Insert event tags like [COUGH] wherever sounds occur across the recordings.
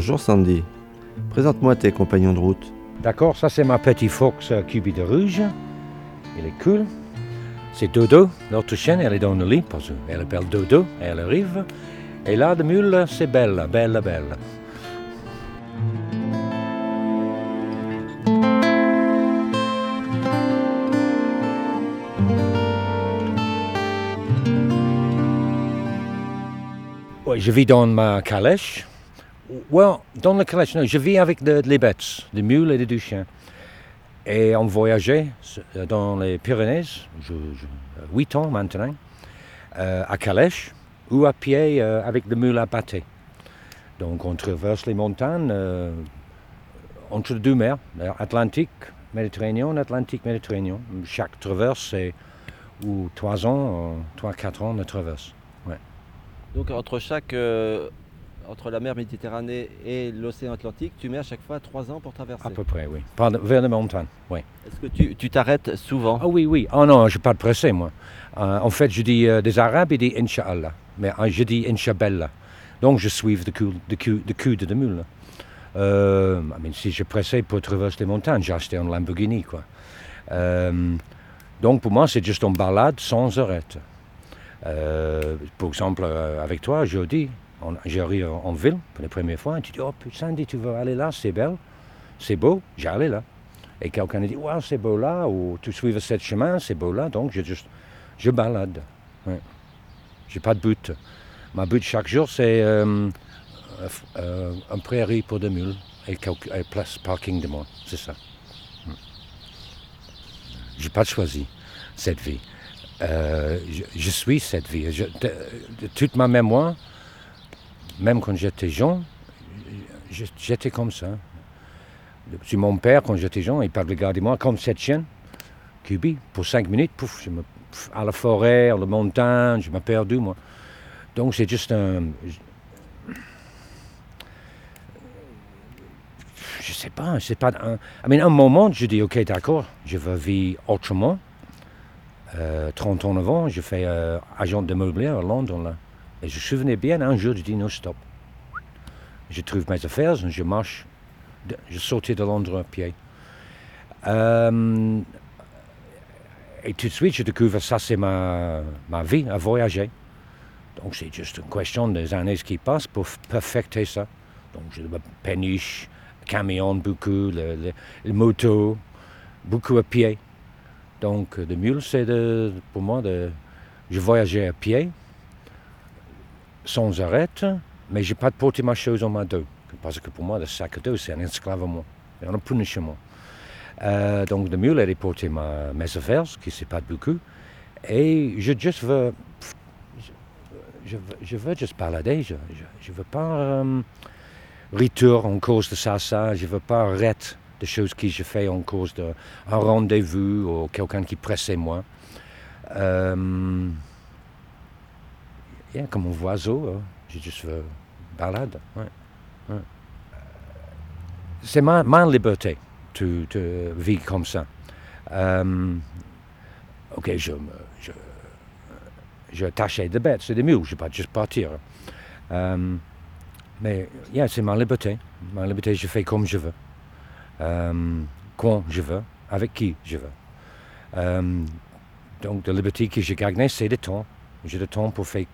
Bonjour Sandy. Présente-moi tes compagnons de route. D'accord, ça c'est ma petite Fox euh, Cubi de rouge. Il est cool. C'est Dodo, notre chienne, elle est dans le lit parce qu'elle appelle Dodo, elle arrive. Et là, de mule, c'est Belle, Belle, Belle. Je vis dans ma calèche. Ouais, dans la calèche, non, je vis avec de- les bêtes, des mules et des chiens. Et on voyageait euh, dans les Pyrénées, je, je- 8 ans maintenant, euh, à calèche ou à pied euh, avec des mules à pâté. Donc on traverse les montagnes euh, entre deux mers, Atlantique, Méditerranéen, Atlantique, Méditerranéen. Chaque traverse, c'est ou 3 ans, 3-4 ans, on traverse. Donc entre chaque, euh, entre la mer Méditerranée et l'océan Atlantique, tu mets à chaque fois trois ans pour traverser. À peu près, oui. Vers les montagnes, oui. Est-ce que tu tu t'arrêtes souvent? Ah oui, oui. Oh non, je ne pas pressé, moi. Euh, en fait, je dis, euh, des Arabes, ils disent Inch'Allah. Mais euh, je dis Inch'Bella. Donc, je suis le cul, le cul, le cul de la mule. Euh, I mean, si je pressais pour traverser les montagnes, j'ai acheté un Lamborghini, quoi. Donc, pour moi, c'est juste une balade sans arrêt. Euh, par exemple, euh, avec toi, jeudi, on- j'arrive en en ville pour la première fois, et tu dis, oh putain, tu veux aller là, c'est belle, c'est beau, j'allais là. Et quelqu'un dit, wow, c'est beau là, ou tu suis ce chemin, c'est beau là, donc je, juste, je balade. Ouais. J'ai pas de but. Ma but chaque jour, c'est euh, euh, euh, un prairie pour des mules et, et place parking de moi, c'est ça. Hmm. J'ai pas choisi cette vie. Euh, je, je suis cette vie. Je- toute ma mémoire, même quand j'étais jeune, je- j'étais comme ça. Mon père, quand j'étais jeune, il parlait de moi comme cette chienne, Cubi, pour cinq minutes, pouf, je me, à la forêt, à la montagne, je m'ai perdu, moi. Donc c'est juste un... je- sais pas, c'est pas un... I mean, un moment, je dis, ok, d'accord, je veux vivre autrement. Euh, 30 ans avant, je fais euh, agent de mobilier à Londres, là. Et je me souvenais bien, un jour, je dis, non, stop. Je trouve mes affaires, je marche je sortais de Londres à pied. Euh, et tout de suite, je découvre ça, c'est ma, ma vie, à voyager. Donc, c'est juste une question des années qui passent pour perfecter ça. Donc, je péniche, camion beaucoup, le, le, moto, beaucoup à pied. Donc, le mieux, c'est pour moi, de, je voyageais à pied, sans arrêt, mais je n'ai pas de porter ma chose en ma dos. Parce que pour moi, le sac à dos, c'est un esclavement. Un punishment. Euh, donc, le mieux, elle porter ma, mes affaires, ce qui c'est pas beaucoup. Et je juste veux, je, veux, juste balader. Je, je, je veux pas euh, en cause de ça, ça. Je veux pas arrêter de choses que je fais en cause d'un rendez-vous ou quelqu'un qui pressait moi. Euh, yeah, comme un oiseau, hein. je juste veux balade? ouais, ouais. C'est ma, ma liberté de, de vivre comme ça. Euh, ok, je, me- je, je tâchais de bêtes, c'est des mules, je ne vais pas juste partir. Euh, mais yeah, c'est ma liberté. Ma liberté, je fais comme je veux. Euh, quand je veux, avec qui je veux. Euh, donc, la liberté que j'ai gagnée, c'est le temps. J'ai le temps pour faire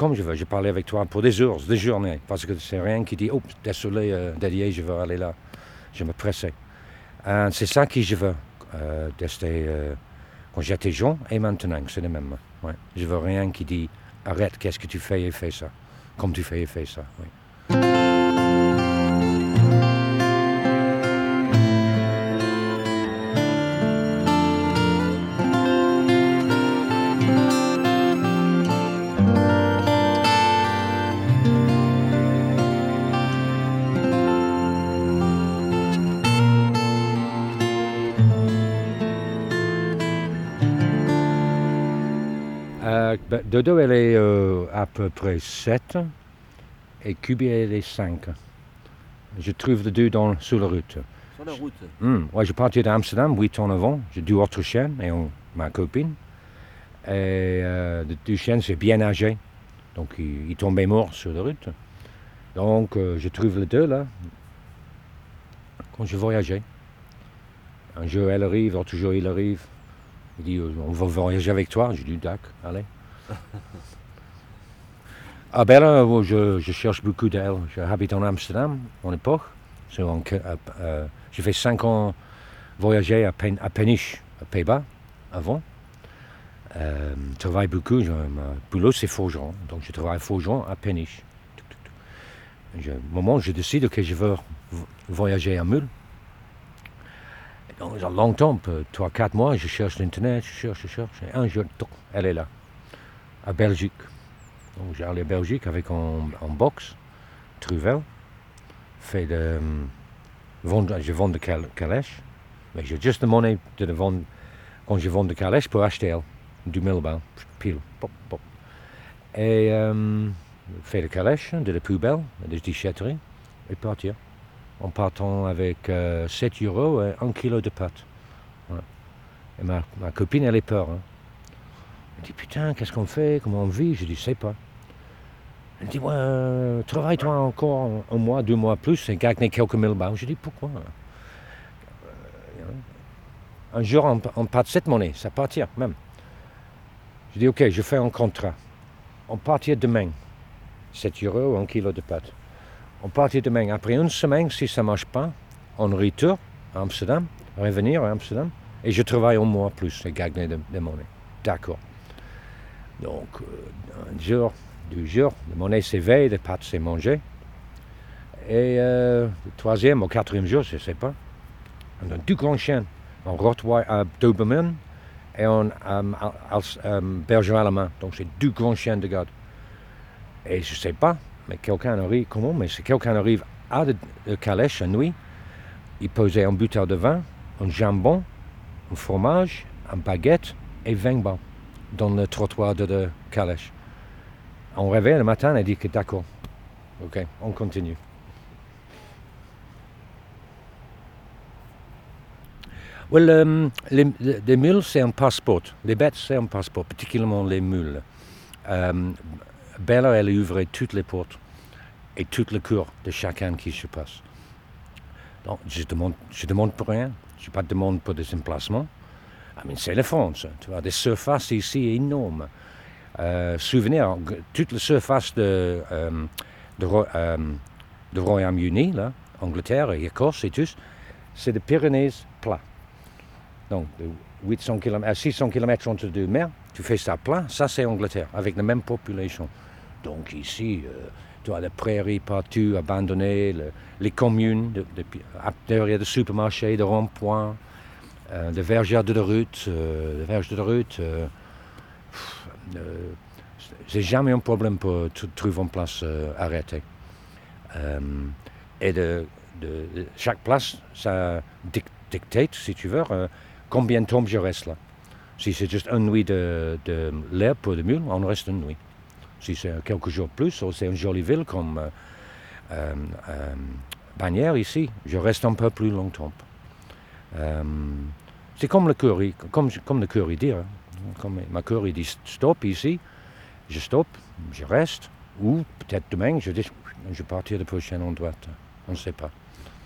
comme je veux. Je parlais avec toi pour des heures, des journées, parce que c'est rien qui dit, oh, désolé, euh, je veux aller là. Je me pressais. Euh, c'est ça que je veux, euh, euh, quand j'étais jeune et maintenant, c'est le même. Je veux rien qui dit, arrête, qu'est-ce que tu fais et fais ça. Comme tu fais et fais ça. Euh, ben, Dodo, elle est euh, à peu près 7 et Cubi, elle est 5. Je trouve les deux dans, sur la route. Sur la route. Hmm, ouais, je partais d'Amsterdam 8 ans avant. J'ai deux autres chiens et on- ma copine. Et euh, les deux chiens, c'est bien âgé. Donc, ils, ils tombaient morts sur la route. Donc, euh, je trouve les deux là. Quand je voyageais. Un jour, elle arrive, l'autre jour, il arrive. Il dit, euh, on va voyager avec toi. J'ai dit, d'accord, allez. [LAUGHS] Ah ben euh, je, cherche beaucoup d'elle. J'habite en Amsterdam, en époque. Euh, J'ai fait cinq ans voyager à, à Peniche, à Pays-Bas, avant. Euh, je travaille beaucoup. Je- mon boulot, c'est forgeron. Donc, je travaille forgeron à tuc. Je- Au moment où je décide que je veux vo- voyager à donc, dans longtemps, peu- trois, quatre mois, je cherche l'Internet, je cherche, je cherche. Et un jour, elle est là, à Belgique. Donc, j'ai allé à Belgique avec un, un box, Truvel, de. euh, vendre, je vends de cal- calèche, mais j'ai juste la monnaie de vendre quand je vends de calèche pour acheter elle, du millbain, pile, pop, pop. Et euh, fait de calèche, de la poubelle, des déchetteries, et partir. En partant avec euh, 7 euros et 1 kilo de. Voilà. Et ma, ma copine, elle est peur. hein. Elle dit Putain, qu'est-ce qu'on fait? Comment on vit? Je dis Je sais pas. Elle dit Ouais, euh, travaille-toi encore un, un mois, deux mois plus et gagne quelques mille balles. Je dis Pourquoi? Euh, Un jour, on, part cette monnaie, ça partir même. Je dis Ok, je fais un contrat. On partir demain. 7 euros, 1 kilo de pâtes. On partit demain. Après une semaine, si ça ne marche pas, on retourne à Amsterdam, revenir à Amsterdam, et je travaille un mois plus et gagne de, de monnaie. D'accord. Donc, euh, un jour, deux jours, la monnaie s'éveille, les pâtes s'est mangées. Et euh, le troisième ou quatrième jour, je ne sais pas, on a deux grands chiens, un Rottweiler à Doberman et un um, berger allemand. Donc, c'est deux grands chiens de garde. Et je ne sais pas, mais quelqu'un arrive, comment, mais si quelqu'un arrive à de calèche à nuit, il posait un bouteille de vin, un jambon, un fromage, un baguette et 20 balles dans le trottoir de, de calèche. On réveille le matin et dit que d'accord. Ok, on continue. Well, um, les mules, c'est un passeport. Les bêtes, c'est un passeport, particulièrement les mules. Um, Bella, elle ouvrait toutes les portes et toutes les cours de chacun qui se passe. Donc, je demande, je demande pour rien. Je ne pas demande pour des emplacements. C'est la France. Tu vois, des surfaces ici énormes. Euh, souvenir, toute la surface de, euh, euh, Royaume-Uni, Angleterre et Écosse et tout, c'est des Pyrénées plats. Donc, de 800 km, à 600 km entre deux mers, tu fais ça plat, ça c'est Angleterre, avec la même population. Donc ici, euh, tu as des prairies partout abandonnées, le- les communes, de, de, derrière des supermarchés, des ronds-points, euh, des vergères de route, euh, des verges de route. euh, pff, euh, c'est jamais un problème pour trouver une place euh, arrêtée. Et chaque place, ça dic- dictate, si tu veux, combien de temps je reste là. Si c'est juste une nuit de, de l'air pour le mule, on reste une nuit. Si c'est quelques jours plus, ou c'est une jolie ville comme euh, Bagnères ici, je reste un peu plus longtemps. Euh, c'est comme le curry, comme, comme le curry dit. hein. Comme ma curry dit stop ici, je stoppe, je reste, ou peut-être demain, je dis, je vais partir de prochain endroit. On ne sait pas.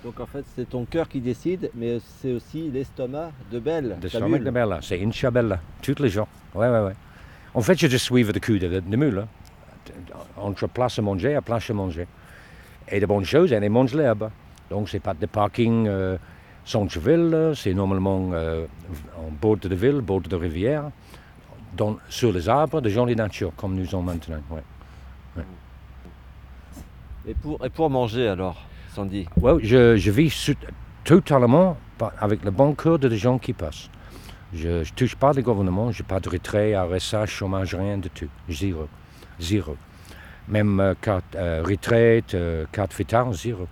Donc en fait, c'est ton cœur qui décide, mais c'est aussi l'estomac de Belle. De ta stomac mule. de Bella, c'est Inchabella, tous les jours. Ouais, ouais, ouais. En fait, je juste suivre le cul de, de mule. hein. Entre place à manger et place à manger. Et de bonnes choses, elle mange l'herbe. Donc, c'est pas de parking euh, centre-ville, c'est normalement euh, en bord de ville, bord de rivière, dans, sur les arbres, de jolie nature, comme nous sommes maintenant. ouais. Et pour, et pour manger alors, Sandy? Ouais, je, je vis totalement avec le bon cœur de gens qui passent. Je ne touche pas le gouvernement, je n'ai pas de retrait, RSA, chômage, rien du tout. Zéro. Zéro. Même euh, carte euh, retraite, euh, carte vitale, zéro.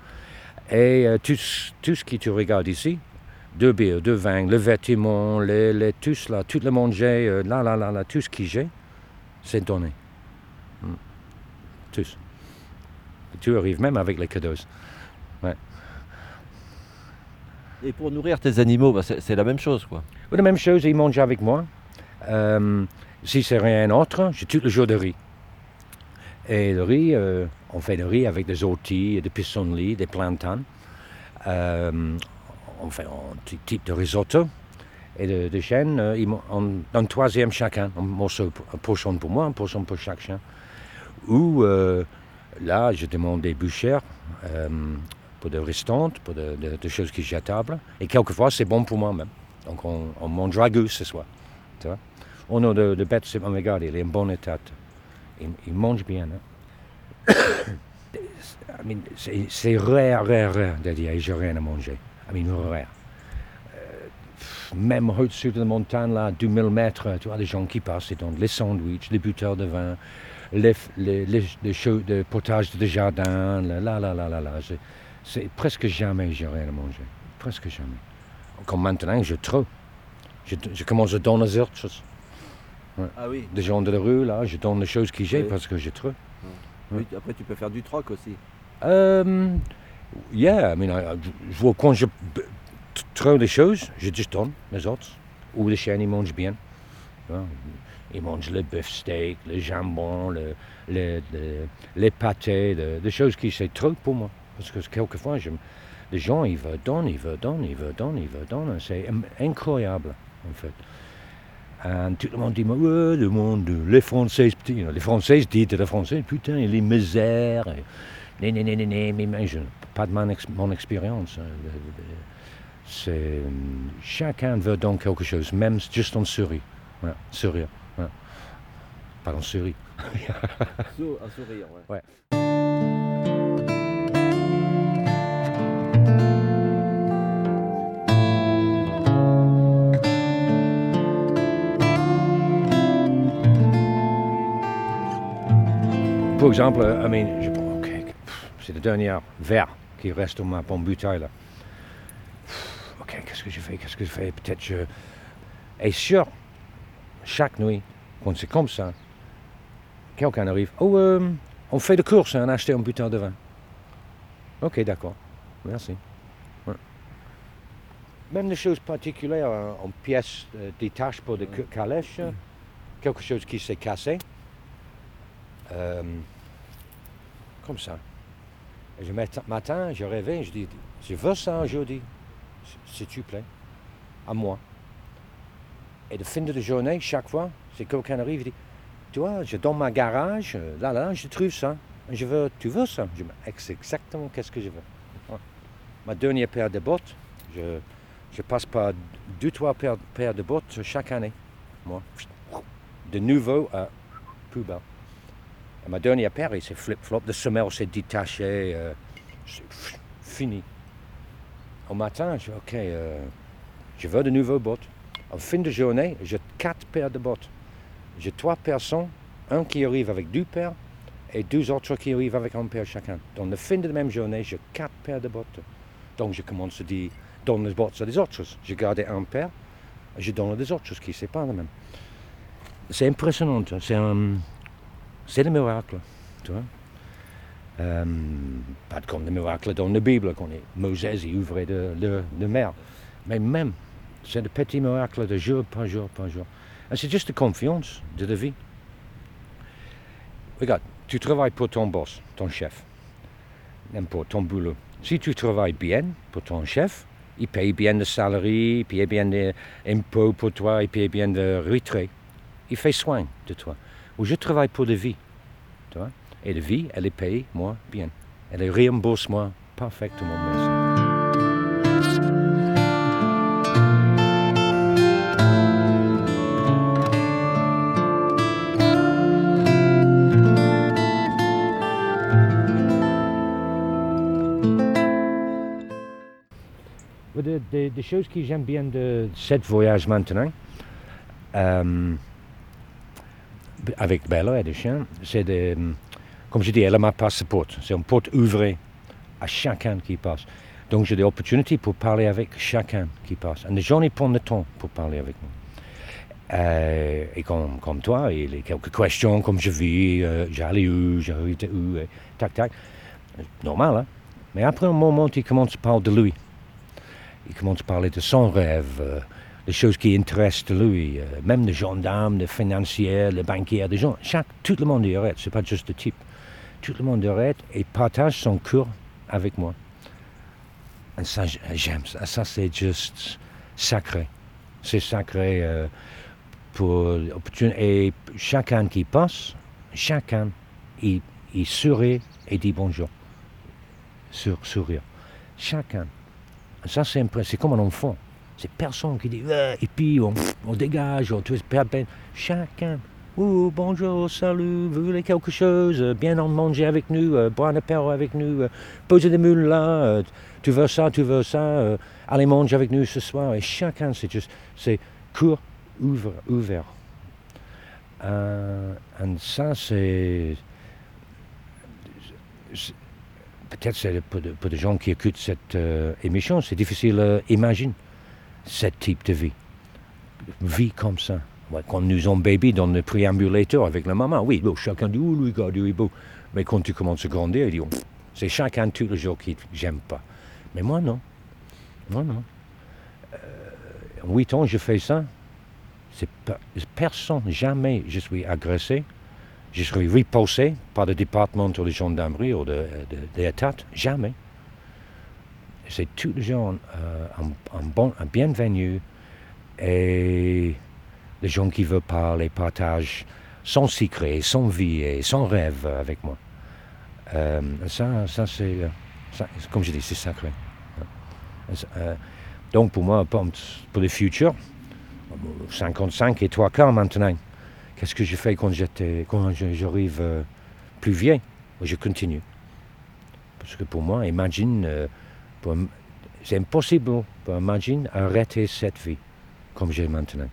Et euh, tout, ce- tout ce que tu regardes ici, deux bières, deux vins, le vêtement, les, les, tout cela, tout le manger, euh, là, là, là, là, tout ce que j'ai, c'est donné. Hmm. Tous. Tu arrives même avec les cadeaux. Et pour nourrir tes animaux, bah, c'est la même chose quoi. Oui, La même chose, ils mangent avec moi. Euh, si c'est rien autre, j'ai tout le jour de riz. Et le riz, euh, on fait le riz avec des orties, des pissenlits, des plantains. Euh, on fait un type de risotto. Et de, de chêne, euh, troisième chacun, un morceau, un pour moi, un pochon pour chaque chien. Ou là, je demande des bouchères pour des restantes, pour des de, de choses qui j'ai. Et quelquefois, c'est bon pour moi même. Donc on, on mange ragoût ce soir. Tu vois. On a de, bêtes, c'est- oh, regarde, il est en bon état. Il, il mange bien. hein. [COUGHS] C'est rare, rare, rare de dire j'ai rien à manger. I mean, rare. Euh, même au-dessus de la montagne, là, 2000 mètres, tu vois, les gens qui passent, et donc les sandwichs, les buteurs de vin, les, les, de potage de jardin, là, là, là, là, là. C'est- presque jamais j'ai rien à manger. Presque jamais. Comme maintenant, je trop. Je, commence à donner autres choses. Ah oui. Des gens de la rue, là, je donne les choses que j'ai Oui. parce que j'ai trop. Oui, Après, tu peux faire du troc aussi. Um, yeah, I mean, I- je vois quand je trouve des choses, je juste donne les autres. Ou les chiens, ils mangent bien. Vois, Ils mangent le bœuf steak, le jambon, le, le- le- les pâtés, des choses qui c'est trop pour moi. Parce que quelquefois, je, les gens, ils veulent donner, ils veulent donner, ils veulent donner, ils veulent donner. C'est incroyable, en fait. Et tout le monde dit, mais ouais, le monde, les Français, les Français disent les Français, putain, il est misère. et- Né, né, né, mais, mais je, pas de mon, ex- mon expérience. hein. C'est, euh, chacun veut donc quelque chose, même juste en souris. Voilà, voilà. Pas en. [LAUGHS] Sou- Un sourire, ouais. Ouais. Par exemple, I mean, je prends, ok, pff, c'est le dernier verre qui reste dans ma bonne bouteille là. Pff, Ok, qu'est-ce que je fais, qu'est-ce que je fais? Peut-être je... Et sûr, chaque nuit, quand c'est comme ça, quelqu'un arrive, oh, euh, on fait de course, hein, on a acheté un butin de vin. Ok, d'accord, merci. Ouais. Même des choses particulières, en, en pièces euh, détachées pour des ca- calèches, quelque chose qui s'est cassé. Euh, comme ça. Et je mat- matin, je rêvais, je dis, je veux ça aujourd'hui, s'il te plaît, à moi. Et de fin de la journée, chaque fois, c'est quelqu'un arrive et dit, tu vois, je dans ma garage, euh, là, là, je trouve ça. Je veux, tu veux ça? Je c'est exactement qu'est-ce que je veux? Ma dernière paire de bottes, je, je passe par deux, trois paires, de bottes chaque année. Moi, de nouveau à poubelle. Et ma dernière paire, c'est flip-flop. Le semelle s'est détaché. euh, c'est fini. Au matin, je dis, OK, euh, je veux de nouveaux bottes. En fin de journée, j'ai quatre paires de bottes. J'ai trois personnes, un qui arrive avec deux paires et deux autres qui arrivent avec un paire chacun. Dans la fin de la même journée, j'ai quatre paires de bottes. Donc je commence à dire, donne les bottes à des autres. J'ai gardé un paire, et je donne à des autres qui ne pas la même. C'est impressionnant, hein. c'est un, c'est le miracle, tu vois. Pas comme le miracle dans la Bible, quand est Moses il ouvrait de mer. Mais même, c'est des petits miracles de jour par jour par jour. Et c'est juste de confiance de la vie. Regarde, tu travailles pour ton boss, ton chef, n'importe ton boulot. Si tu travailles bien pour ton chef, il paye bien le salarié, il paye bien les impôts pour toi, il paye bien le retrait. Il fait soin de toi. Ou je travaille pour la vie. Tu? Et la vie, elle est payée, moi, bien. Elle réimbourse moi parfaitement. Merci. Des choses que j'aime bien de ce voyage maintenant, euh, avec Bella les chiens, c'est de, comme je dis, elle a ma passeport. C'est une porte ouvrée à chacun qui passe. Donc j'ai des opportunités pour parler avec chacun qui passe. Et les gens ils prennent le temps pour parler avec moi. Euh, et comme, toi, il y a quelques questions comme je vis, euh, j'allais où, j'arrivais où, et tac tac. Normal, hein? Mais après un moment, il commence à parler de lui. Il commence à parler de son rêve, euh, les choses qui intéressent lui, euh, même les gendarmes, les financiers, les banquiers, les gens, chaque, tout le monde y arrête, c'est pas juste le type. Tout le monde y arrête et partage son cœur avec moi. Et ça, j'aime ça. Ça, c'est juste sacré. C'est sacré euh, pour Et chacun qui passe, chacun, il, il sourit et dit bonjour. Sur, sourire. Chacun. Ça, C'est comme un enfant. C'est personne qui dit, et puis on, dégage, on tout peine. Chacun. Oh, bonjour, salut, vous voulez quelque chose? Bien en manger avec nous, euh, boire un apéro avec nous, euh, poser des mules là, euh, tu veux ça, tu veux ça, allez manger avec nous ce soir. Et chacun, c'est juste, c'est court, ouvert. ouvert. et ça, c'est peut-être pour, pour, des gens qui écoutent cette émission, c'est difficile d'imaginer ce type de vie. Vie comme ça. quand nous sommes bébés dans le préambulateur avec la maman, oui, chacun dit, oh, lui, regarde, il beau. Mais quand tu commences à grandir, il dit, oh, c'est chacun tous les jours qui j'aime pas. Mais moi, non. Moi, non. Euh, en huit ans, je fais ça. C'est personne, jamais je suis agressé. Je suis repoussé par le département de gendarmerie ou de, de, Jamais c'est tous les gens euh, un, bienvenu et les gens qui veulent parler partagent son secret, son vie et son rêve avec moi. Euh, ça, ça c'est, comme je dis, c'est sacré. Euh, donc pour moi, pour, le futur, 55 et 3 quarts maintenant, qu'est-ce que je fais quand, j'étais, quand j'arrive plus vieux Je continue. Parce que pour moi, imagine c'est impossible pour imaginer arrêter cette vie comme j'ai maintenant.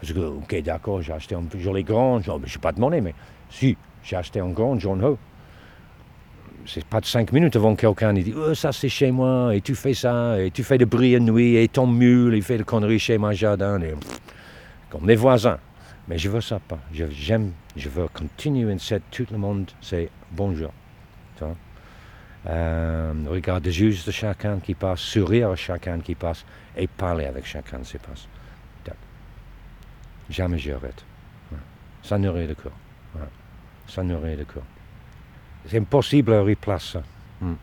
Parce que, ok, d'accord, j'ai acheté un joli grand, je n'ai pas demandé, mais si, j'ai acheté un grand John Ho. C'est pas de cinq minutes avant quelqu'un dit oh, ça c'est chez moi, et tu fais ça, et tu fais de bruit de nuit, et ton mule, il fait de conneries chez mon jardin, comme les voisins. Mais je veux ça pas. J'aime, je veux continuer, cette, tout le monde, c'est bonjour. Euh, regarder juste chacun qui passe, sourire à chacun qui passe et parler avec chacun qui passe. Jamais j'arrête. Ça nourrit le corps. Ça nourrit le corps. C'est impossible à replacer. Hmm.